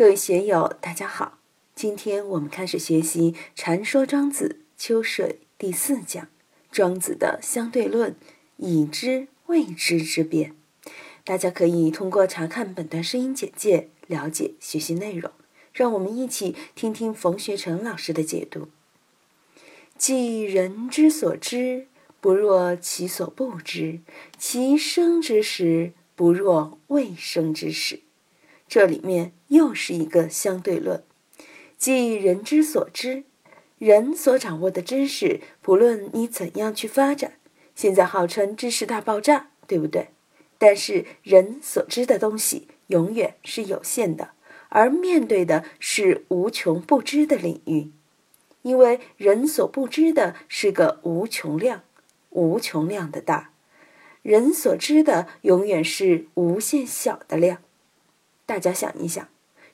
各位学友，大家好！今天我们开始学习《禅说庄子·秋水》第四讲，庄子的相对论“已知未知之变”。大家可以通过查看本段声音简介了解学习内容。让我们一起听听冯学成老师的解读。即人之所知，不若其所不知；其生之时，不若未生之时。这里面又是一个相对论，即人之所知，人所掌握的知识，不论你怎样去发展，现在号称知识大爆炸，对不对？但是人所知的东西永远是有限的，而面对的是无穷不知的领域，因为人所不知的是个无穷量，无穷量的大，人所知的永远是无限小的量。大家想一想，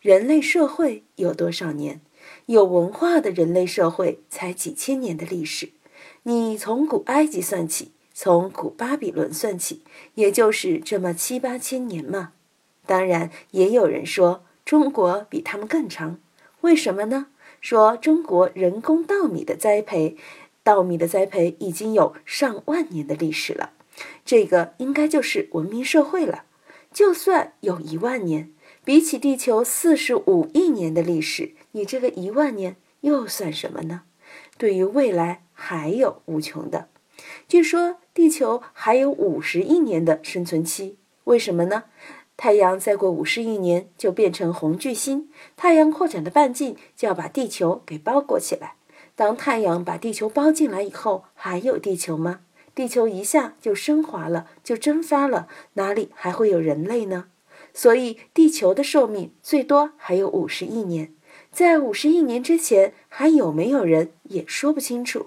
人类社会有多少年？有文化的人类社会才几千年的历史。你从古埃及算起，从古巴比伦算起，也就是这么七八千年嘛。当然，也有人说中国比他们更长。为什么呢？说中国人工稻米的栽培，稻米的栽培已经有上万年的历史了。这个应该就是文明社会了。就算有一万年。比起地球四十五亿年的历史，你这个一万年又算什么呢？对于未来还有无穷的。据说地球还有五十亿年的生存期，为什么呢？太阳再过五十亿年就变成红巨星，太阳扩展的半径就要把地球给包裹起来。当太阳把地球包进来以后，还有地球吗？地球一下就升华了，就蒸发了，哪里还会有人类呢？所以，地球的寿命最多还有五十亿年，在五十亿年之前还有没有人也说不清楚，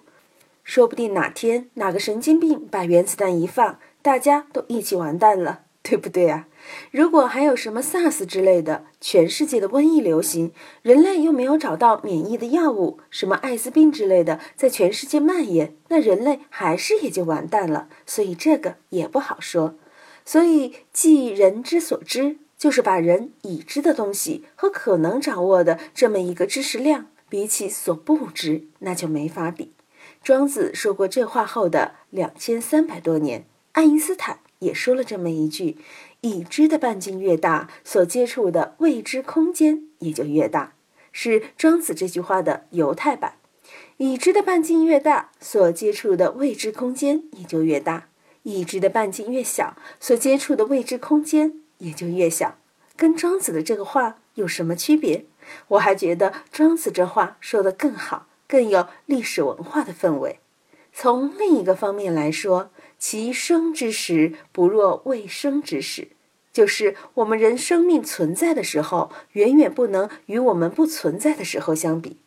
说不定哪天哪个神经病把原子弹一放，大家都一起完蛋了，对不对啊？如果还有什么 SARS 之类的全世界的瘟疫流行，人类又没有找到免疫的药物，什么艾滋病之类的在全世界蔓延，那人类还是也就完蛋了。所以这个也不好说。所以，即人之所知，就是把人已知的东西和可能掌握的这么一个知识量，比起所不知，那就没法比。庄子说过这话后的两千三百多年，爱因斯坦也说了这么一句：已知的半径越大，所接触的未知空间也就越大。是庄子这句话的犹太版：已知的半径越大，所接触的未知空间也就越大。已知的半径越小，所接触的未知空间也就越小。跟庄子的这个话有什么区别？我还觉得庄子这话说的更好，更有历史文化的氛围。从另一个方面来说，其生之时不若未生之时，就是我们人生命存在的时候，远远不能与我们不存在的时候相比。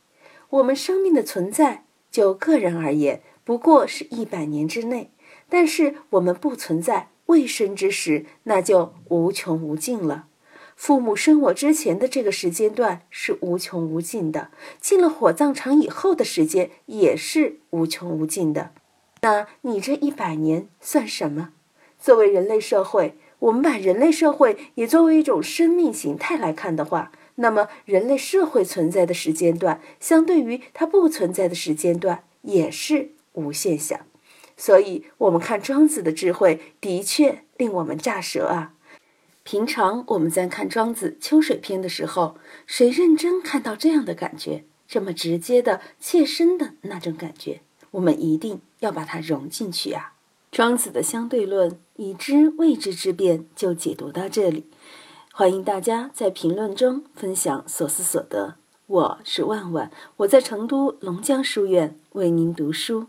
我们生命的存在，就个人而言，不过是一百年之内。但是我们不存在未生之时，那就无穷无尽了。父母生我之前的这个时间段是无穷无尽的，进了火葬场以后的时间也是无穷无尽的。那你这一百年算什么？作为人类社会，我们把人类社会也作为一种生命形态来看的话，那么人类社会存在的时间段，相对于它不存在的时间段，也是无限小。所以，我们看庄子的智慧，的确令我们乍舌啊。平常我们在看庄子《秋水篇》的时候，谁认真看到这样的感觉，这么直接的、切身的那种感觉，我们一定要把它融进去啊。庄子的相对论，已知未知之变，就解读到这里。欢迎大家在评论中分享所思所得。我是万万，我在成都龙江书院为您读书。